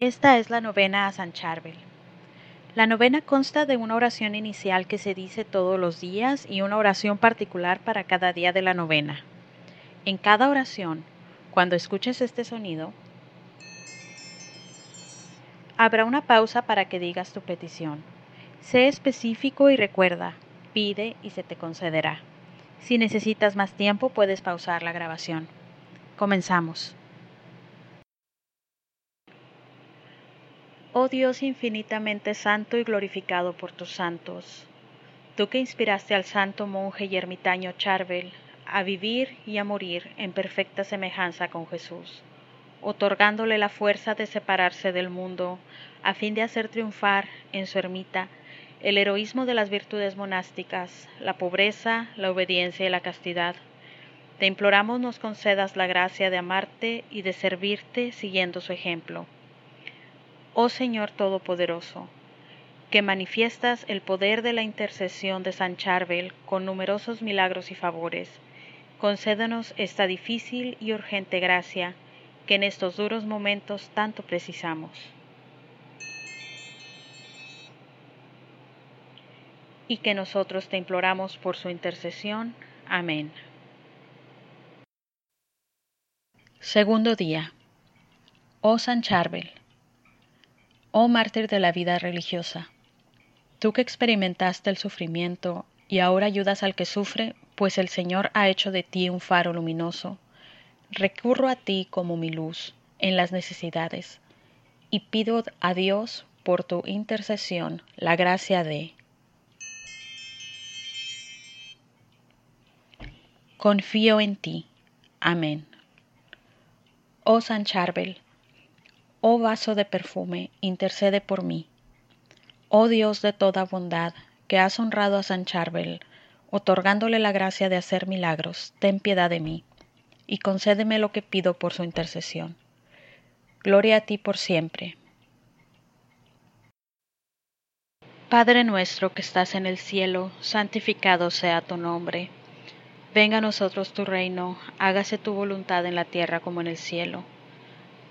Esta es la novena a San Charbel. La novena consta de una oración inicial que se dice todos los días y una oración particular para cada día de la novena. En cada oración, cuando escuches este sonido, habrá una pausa para que digas tu petición. Sé específico y recuerda, pide y se te concederá. Si necesitas más tiempo, puedes pausar la grabación. Comenzamos. Oh Dios infinitamente santo y glorificado por tus santos, tú que inspiraste al santo monje y ermitaño Charbel a vivir y a morir en perfecta semejanza con Jesús, otorgándole la fuerza de separarse del mundo a fin de hacer triunfar en su ermita el heroísmo de las virtudes monásticas, la pobreza, la obediencia y la castidad. Te imploramos nos concedas la gracia de amarte y de servirte siguiendo su ejemplo oh Señor Todopoderoso, que manifiestas el poder de la intercesión de San Charbel con numerosos milagros y favores, concédenos esta difícil y urgente gracia que en estos duros momentos tanto precisamos. Y que nosotros te imploramos por su intercesión. Amén. Segundo día. Oh San Charbel, Oh mártir de la vida religiosa, tú que experimentaste el sufrimiento y ahora ayudas al que sufre, pues el Señor ha hecho de ti un faro luminoso, recurro a ti como mi luz en las necesidades y pido a Dios por tu intercesión la gracia de Confío en ti. Amén. Oh San Charbel, Oh vaso de perfume, intercede por mí. Oh Dios de toda bondad, que has honrado a San Charbel, otorgándole la gracia de hacer milagros, ten piedad de mí, y concédeme lo que pido por su intercesión. Gloria a ti por siempre. Padre nuestro que estás en el cielo, santificado sea tu nombre. Venga a nosotros tu reino, hágase tu voluntad en la tierra como en el cielo.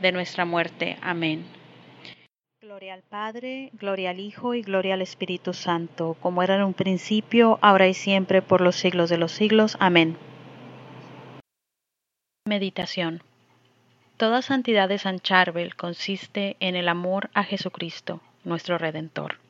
de nuestra muerte. Amén. Gloria al Padre, gloria al Hijo y gloria al Espíritu Santo, como era en un principio, ahora y siempre, por los siglos de los siglos. Amén. Meditación. Toda santidad de San Charbel consiste en el amor a Jesucristo, nuestro Redentor.